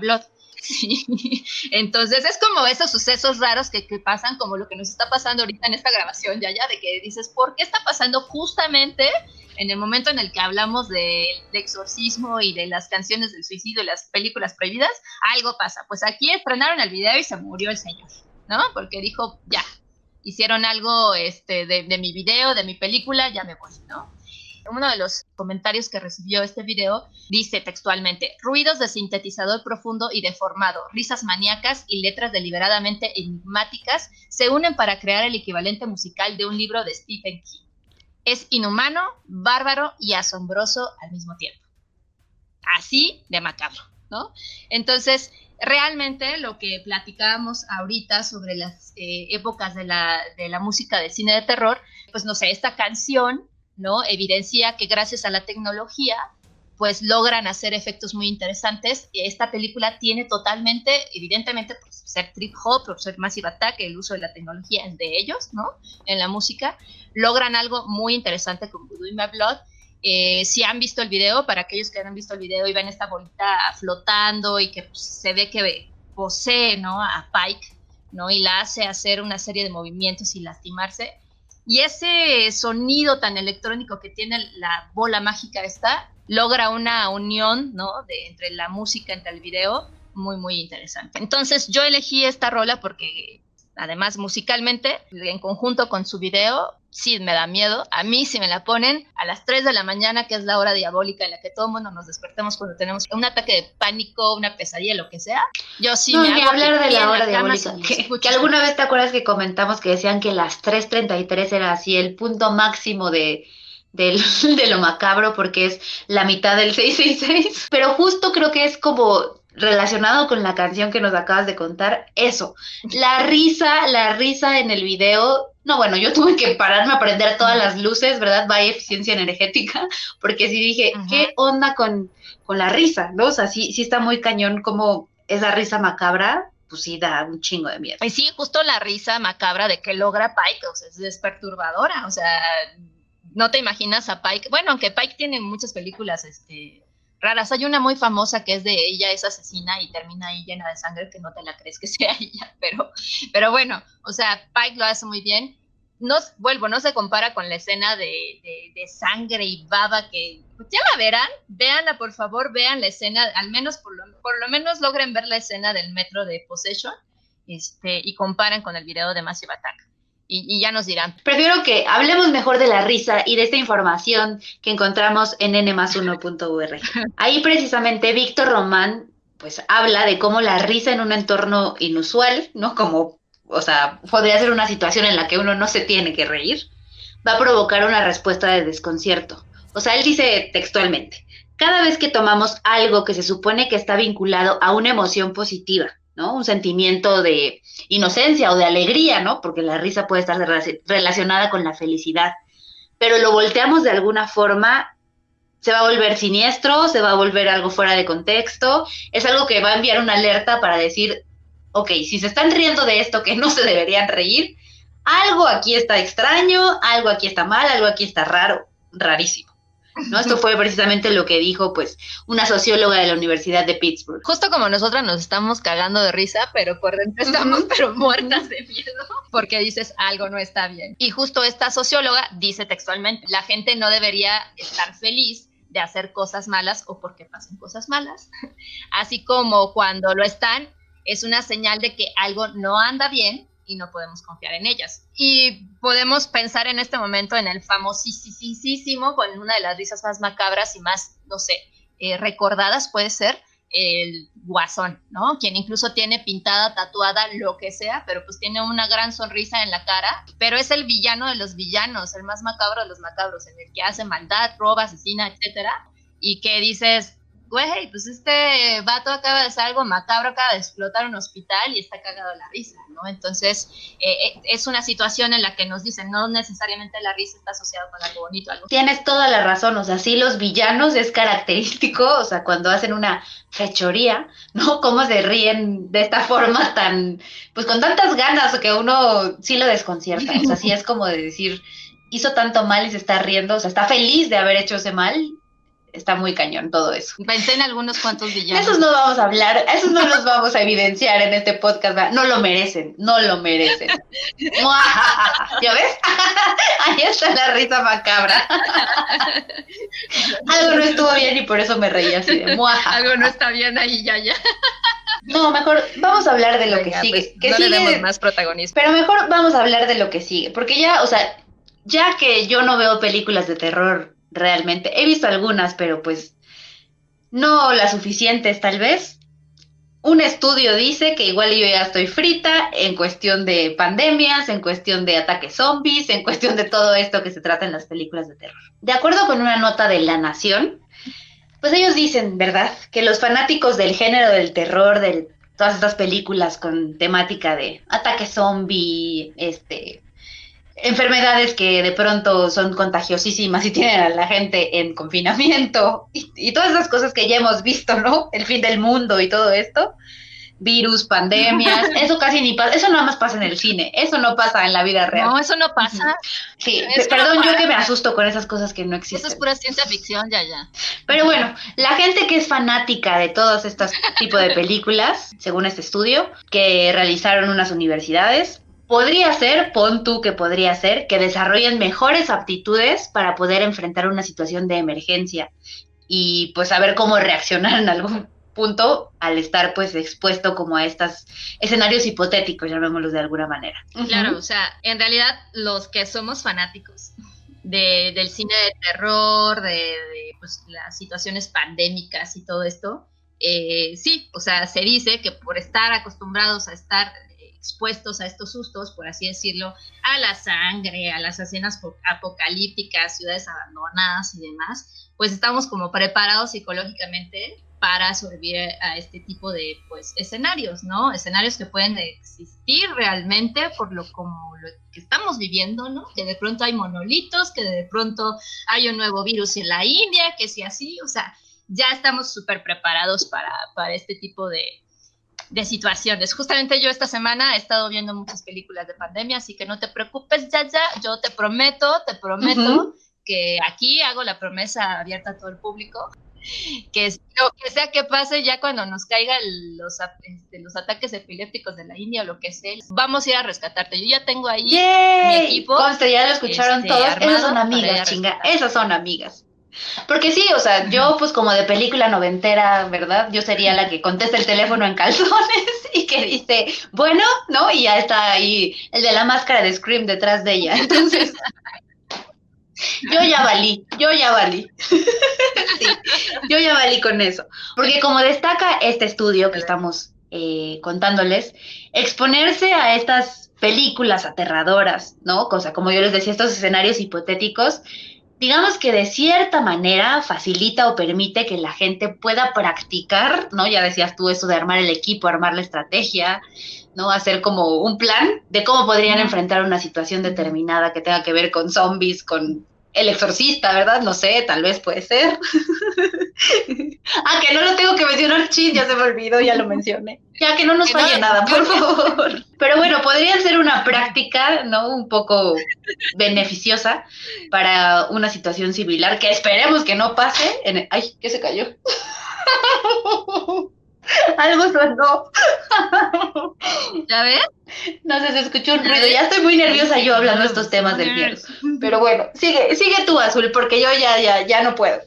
[laughs] Entonces es como esos sucesos raros que, que, pasan, como lo que nos está pasando ahorita en esta grabación, ya, ya, de que dices, ¿por qué está pasando justamente en el momento en el que hablamos del de exorcismo y de las canciones del suicidio y las películas prohibidas? Algo pasa. Pues aquí estrenaron el video y se murió el señor, ¿no? Porque dijo, ya, hicieron algo este, de mi video, de mi película, ya me voy, ¿no? Uno de los comentarios que recibió este video dice textualmente, ruidos de sintetizador profundo y deformado, risas maníacas y letras deliberadamente enigmáticas se unen para crear el equivalente musical de un libro de Stephen King. Es inhumano, bárbaro y asombroso al mismo tiempo. Así de macabro, ¿no? Entonces, realmente lo que platicábamos ahorita sobre las eh, épocas de la, de la música del cine de terror, pues no sé, esta canción, ¿no? Evidencia que gracias a la tecnología, pues logran hacer efectos muy interesantes. Esta película tiene totalmente, evidentemente, por ser trip hop, por ser Massive Attack, el uso de la tecnología es de ellos, ¿no? En la música, logran algo muy interesante con Voodoo in My Blood. Eh, si han visto el video, para aquellos que han visto el video y ven esta bolita flotando y que pues, se ve que posee, ¿no? A Pike, ¿no? Y la hace hacer una serie de movimientos y lastimarse. Y ese sonido tan electrónico que tiene la bola mágica esta, logra una unión, ¿no? De, entre la música, entre el video, muy, muy interesante. Entonces yo elegí esta rola porque además musicalmente, en conjunto con su video, sí me da miedo. A mí si me la ponen a las 3 de la mañana, que es la hora diabólica en la que todo el mundo nos despertemos cuando tenemos un ataque de pánico, una pesadilla, lo que sea, yo sí no, me ni hago hablar de la hora diabólica. que alguna vez te acuerdas que comentamos que decían que las 3.33 era así el punto máximo de, del- [laughs] de lo macabro porque es la mitad del 666. Pero justo creo que es como relacionado con la canción que nos acabas de contar, eso, la risa, la risa en el video. No, bueno, yo tuve que pararme a prender todas las luces, ¿verdad? Vaya eficiencia energética, [laughs] porque sí dije, Ajá. ¿qué onda con, con la risa? ¿No? O sea, sí, sí está muy cañón como esa risa macabra, pues sí da un chingo de miedo. Y sí, justo la risa macabra de que logra Pike, o sea, es perturbadora, o sea, no te imaginas a Pike, bueno, aunque Pike tiene muchas películas, este, raras, hay una muy famosa que es de ella es asesina y termina ahí llena de sangre que no te la crees que [laughs] sea ella, pero, pero bueno, o sea, Pike lo hace muy bien, no, vuelvo, no se compara con la escena de, de, sangre y baba que, pues ya la verán, véanla por favor, vean la escena, al menos por lo, por lo menos logren ver la escena del metro de Possession, este, y comparan con el video de Massive Attack. Y, ya nos dirán. Prefiero que hablemos mejor de la risa y de esta información que encontramos en nmas1.ur. Ahí precisamente Víctor Román pues habla de cómo la risa en un entorno inusual, ¿no? Como, o sea, podría ser una situación en la que uno no se tiene que reír, va a provocar una respuesta de desconcierto. O sea, él dice textualmente, cada vez que tomamos algo que se supone que está vinculado a una emoción positiva, ¿no? Un sentimiento de inocencia o de alegría, ¿no? Porque la risa puede estar rela- relacionada con la felicidad, pero lo volteamos de alguna forma, se va a volver siniestro, se va a volver algo fuera de contexto, es algo que va a enviar una alerta para decir, ok, si se están riendo de esto que no se deberían reír, algo aquí está extraño, algo aquí está mal, algo aquí está raro, rarísimo. ¿No? Esto fue precisamente lo que dijo pues una socióloga de la Universidad de Pittsburgh. Justo como nosotras nos estamos cagando de risa, pero por dentro estamos pero muertas de miedo, porque dices algo no está bien. Y justo esta socióloga dice textualmente, la gente no debería estar feliz de hacer cosas malas o porque pasen cosas malas, así como cuando lo están, es una señal de que algo no anda bien y no podemos confiar en ellas. Y podemos pensar en este momento en el famosísimo, con una de las risas más macabras y más, no sé, eh, recordadas puede ser el guasón, ¿no? Quien incluso tiene pintada, tatuada, lo que sea, pero pues tiene una gran sonrisa en la cara, pero es el villano de los villanos, el más macabro de los macabros, en el que hace maldad, roba, asesina, etcétera, y que dices, güey, pues este vato acaba de hacer algo macabro, acaba de explotar un hospital y está cagado la risa, ¿no? Entonces, eh, eh, es una situación en la que nos dicen, no necesariamente la risa está asociada con algo bonito, algo Tienes toda la razón, o sea, sí los villanos es característico, o sea, cuando hacen una fechoría, ¿no? Cómo se ríen de esta forma tan, pues con tantas ganas que uno sí lo desconcierta, o sea, sí es como de decir, hizo tanto mal y se está riendo, o sea, está feliz de haber hecho ese mal, está muy cañón todo eso. Pensé en algunos cuantos villanos. esos no vamos a hablar, esos no los vamos a evidenciar en este podcast, ¿verdad? no lo merecen, no lo merecen. ¿Ya ves? [laughs] Ahí está la risa macabra. [laughs] Algo no estuvo bien y por eso me reí así de muaja. Algo no está bien ahí, ya, ya. No, mejor vamos a hablar de lo Venga, que sigue. pues, que no sigue le demos más protagonismo. pero mejor vamos a hablar de lo que sigue, porque ya, o sea, ya que yo no veo películas de terror realmente, he visto algunas, pero pues no las suficientes tal vez. Un estudio dice que igual yo ya estoy frita en cuestión de pandemias, en cuestión de ataques zombies, en cuestión de todo esto que se trata en las películas de terror. De acuerdo con una nota de La Nación, pues ellos dicen, ¿verdad?, que los fanáticos del género del terror, del todas estas películas con temática de ataque zombie, este, enfermedades que de pronto son contagiosísimas y tienen a la gente en confinamiento y, y, todas esas cosas que ya hemos visto, ¿no? El fin del mundo y todo esto virus, pandemias, [laughs] eso casi ni pasa, eso nada más pasa en el cine, eso no pasa en la vida real. No, eso no pasa. Sí, perdón, yo que me asusto con esas cosas que no existen. Eso es pura ciencia ficción, ya, ya. Pero bueno, la gente que es fanática de todos estos tipos de películas, según este estudio, que realizaron unas universidades, podría ser, pon tú que podría ser, que desarrollen mejores aptitudes para poder enfrentar una situación de emergencia y pues saber cómo reaccionar en algún punto al estar pues expuesto como a estos escenarios hipotéticos, llamémoslos de alguna manera. Claro, o sea, en realidad los que somos fanáticos de, del cine de terror, de, pues, las situaciones pandémicas y todo esto, eh, sí, o sea, se dice que por estar acostumbrados a estar expuestos a estos sustos, por así decirlo, a la sangre, a las escenas apocalípticas, ciudades abandonadas y demás, pues estamos como preparados psicológicamente para sobrevivir a este tipo de pues, escenarios, ¿no? Escenarios que pueden existir realmente por lo como lo que estamos viviendo, ¿no? Que de pronto hay monolitos, que de pronto hay un nuevo virus en la India, que si así, o sea, ya estamos súper preparados para, para este tipo de, de situaciones. Justamente yo esta semana he estado viendo muchas películas de pandemia, así que no te preocupes, ya, ya, yo te prometo, te prometo que aquí hago la promesa abierta a todo el público que lo que sea que pase ya cuando nos caigan los, este, los ataques epilépticos de la India o lo que sea, vamos a ir a rescatarte. Yo ya tengo ahí mi equipo. Conste, ya lo escucharon este, todos. Esas son amigas, chinga. Esas son amigas. Porque sí, o sea, yo pues como de película noventera, ¿verdad? Yo sería la que contesta el teléfono en calzones [laughs] y que dice, bueno, ¿no? Y ya está ahí el de la máscara de Scream detrás de ella. Entonces, [laughs] yo ya valí, yo ya valí. [laughs] sí, yo ya valí con eso. Porque como destaca este estudio que estamos eh, contándoles, exponerse a estas películas aterradoras, ¿no? Cosa, como yo les decía, estos escenarios hipotéticos, digamos que de cierta manera facilita o permite que la gente pueda practicar, ¿no? Ya decías tú eso de armar el equipo, armar la estrategia, ¿no? Hacer como un plan de cómo podrían enfrentar una situación determinada que tenga que ver con zombies, con el exorcista, ¿verdad? No sé, tal vez puede ser. [laughs] ah, que no lo tengo que mencionar, chis, ya se me olvidó, ya lo mencioné. Ya que no nos falle nada, por favor. Pero bueno, podría ser una práctica, ¿no? Un poco beneficiosa para una situación similar que esperemos que no pase. En Ay, ¿qué se cayó? [laughs] [laughs] Algo sonó. ¿Ya ves? No sé, se escuchó un ruido. Ya estoy muy nerviosa yo hablando de estos temas del miedo. Pero bueno, sigue, sigue tú, Azul, porque yo ya, ya, ya no puedo.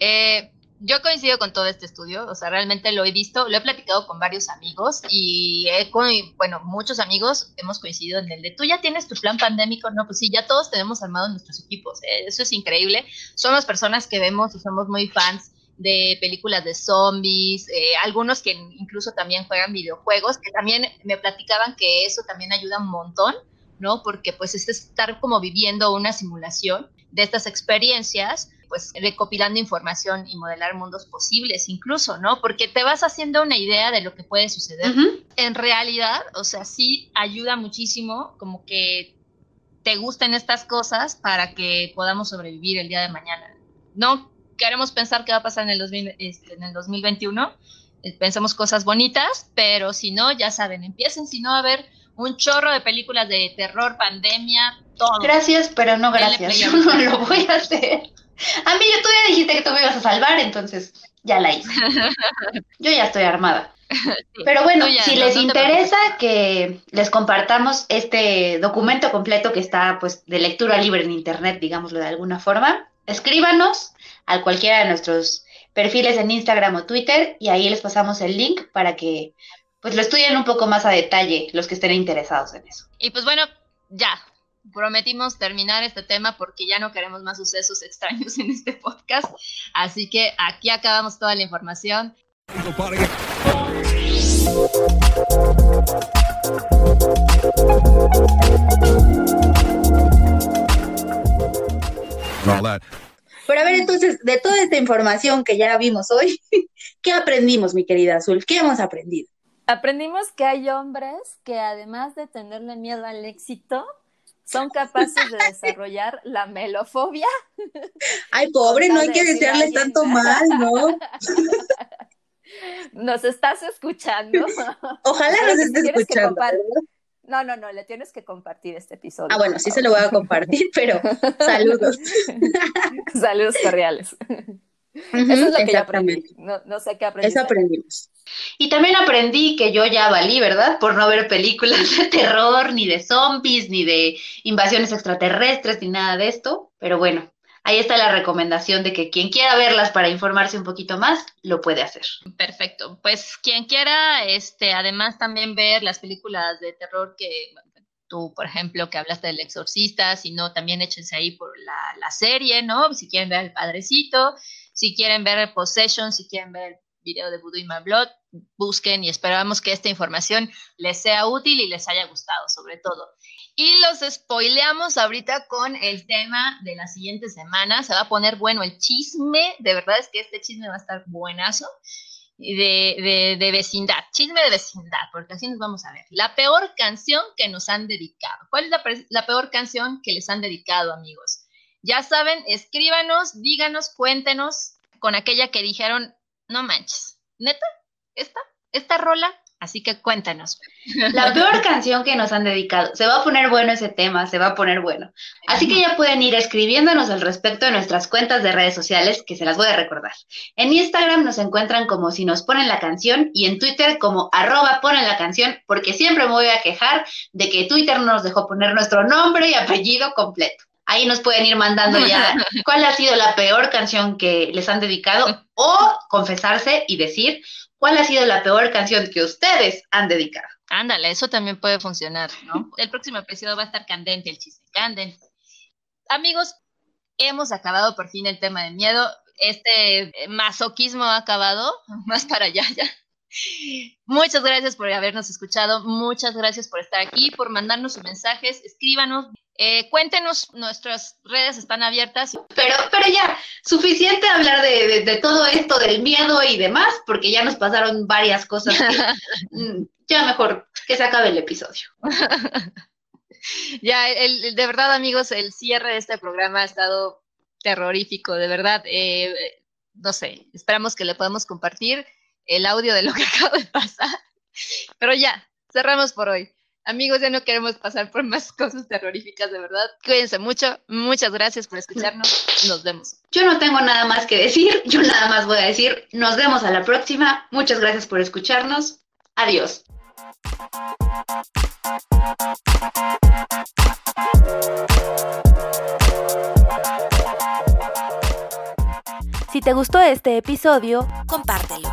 Eh, yo coincido con todo este estudio, o sea, realmente lo he visto, lo he platicado con varios amigos y con, bueno, muchos amigos hemos coincidido en el de, tú ya tienes tu plan pandémico, no, pues sí, ya todos tenemos armados nuestros equipos, eh, eso es increíble, somos personas que vemos y somos muy fans de películas de zombies, eh, algunos que incluso también juegan videojuegos, que también me platicaban que eso también ayuda un montón, ¿no? Porque pues es estar como viviendo una simulación de estas experiencias, pues recopilando información y modelar mundos posibles incluso, ¿no? Porque te vas haciendo una idea de lo que puede suceder. En realidad, o sea, sí ayuda muchísimo como que te gusten estas cosas para que podamos sobrevivir el día de mañana. No queremos pensar qué va a pasar en el, este, en el 2021, eh, pensamos cosas bonitas, pero si no, ya saben, empiecen si no a ver un chorro de películas de terror, pandemia, todo. Gracias, pero no gracias. Yo [laughs] no lo voy a hacer. A mí tú ya dijiste que tú me ibas a salvar, entonces ya la hice. [laughs] Yo ya estoy armada. Pero bueno, si les interesa que les compartamos este documento completo que está pues de lectura libre en internet, digámoslo de alguna forma, escríbanos a cualquiera de nuestros perfiles en Instagram o Twitter y ahí les pasamos el link para que pues lo estudien un poco más a detalle los que estén interesados en eso. Y pues bueno, ya, prometimos terminar este tema porque ya no queremos más sucesos extraños en este podcast. Así que aquí acabamos toda la información. Pero a ver, entonces, de toda esta información que ya vimos hoy, [laughs] ¿qué aprendimos, mi querida Azul? ¿Qué hemos aprendido? Aprendimos que hay hombres que además de tenerle miedo al éxito, son capaces de desarrollar [laughs] la melofobia. Ay, pobre, no hay que desearles tanto mal, ¿no? [laughs] Nos estás escuchando. Ojalá nos estés escuchando. No, no, no, le tienes que compartir este episodio. Ah, bueno, sí se lo voy a compartir, [laughs] pero saludos. [laughs] saludos cordiales. Eso es lo que yo aprendí. No, sé qué aprendí. Eso aprendimos. Y también aprendí que yo ya valí, ¿verdad? Por no ver películas de [laughs] terror, ni de zombies, ni de invasiones extraterrestres, ni nada de esto. Pero bueno, ahí está la recomendación de que quien quiera verlas para informarse un poquito más, lo puede hacer. Perfecto. Pues quien quiera, este, además también ver las películas de terror que tú, por ejemplo, que hablaste del exorcista, si no, también échense ahí por la, la serie, ¿no? Si quieren ver al padrecito, si quieren ver Possession, si quieren ver el video de Voodoo in My Blood, busquen y esperamos que esta información les sea útil y les haya gustado, sobre todo. Y los spoileamos ahorita con el tema de la siguiente semana. Se va a poner bueno el chisme. De verdad es que este chisme va a estar buenazo. De, de, vecindad, chisme de vecindad, porque así nos vamos a ver. La peor canción que nos han dedicado. ¿Cuál es la, la peor canción que les han dedicado, amigos? Ya saben, escríbanos, díganos, cuéntenos con aquella que dijeron, no manches, neta, esta, esta rola, así que cuéntanos. La peor canción que nos han dedicado, se va a poner bueno ese tema, se va a poner bueno. Así que ya pueden ir escribiéndonos al respecto en nuestras cuentas de redes sociales, que se las voy a recordar. En Instagram nos encuentran como si nos ponen la canción y en Twitter como arroba ponen la canción, porque siempre me voy a quejar de que Twitter no nos dejó poner nuestro nombre y apellido completo. Ahí nos pueden ir mandando ya [laughs] cuál ha sido la peor canción que les han dedicado o confesarse y decir cuál ha sido la peor canción que ustedes han dedicado. Ándale, eso también puede funcionar, ¿no? [laughs] El próximo episodio va a estar candente el chiste, candente. Amigos, hemos acabado por fin el tema de miedo. Este masoquismo ha acabado, [laughs] más para allá ya. Muchas gracias por habernos escuchado, muchas gracias por estar aquí, por mandarnos sus mensajes, escríbanos, eh, cuéntenos, nuestras redes están abiertas. Pero, pero ya, suficiente hablar de, todo esto del miedo y demás, porque ya nos pasaron varias cosas. [laughs] Mm, ya mejor que se acabe el episodio. [laughs] ya, el, de verdad, amigos, el cierre de este programa ha estado terrorífico, de verdad. Eh, no sé, esperamos que le podamos compartir el audio de lo que [laughs] acaba de pasar. Pero ya, cerramos por hoy. Amigos, ya no queremos pasar por más cosas terroríficas, de verdad. Cuídense mucho. Muchas gracias por escucharnos. Nos vemos. Yo no tengo nada más que decir. Yo nada más voy a decir, nos vemos a la próxima. Muchas gracias por escucharnos. Adiós. Si te gustó este episodio, compártelo.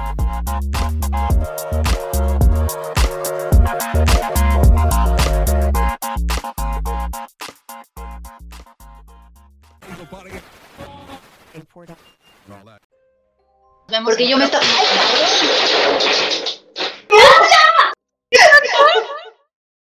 Porque yo me estaba...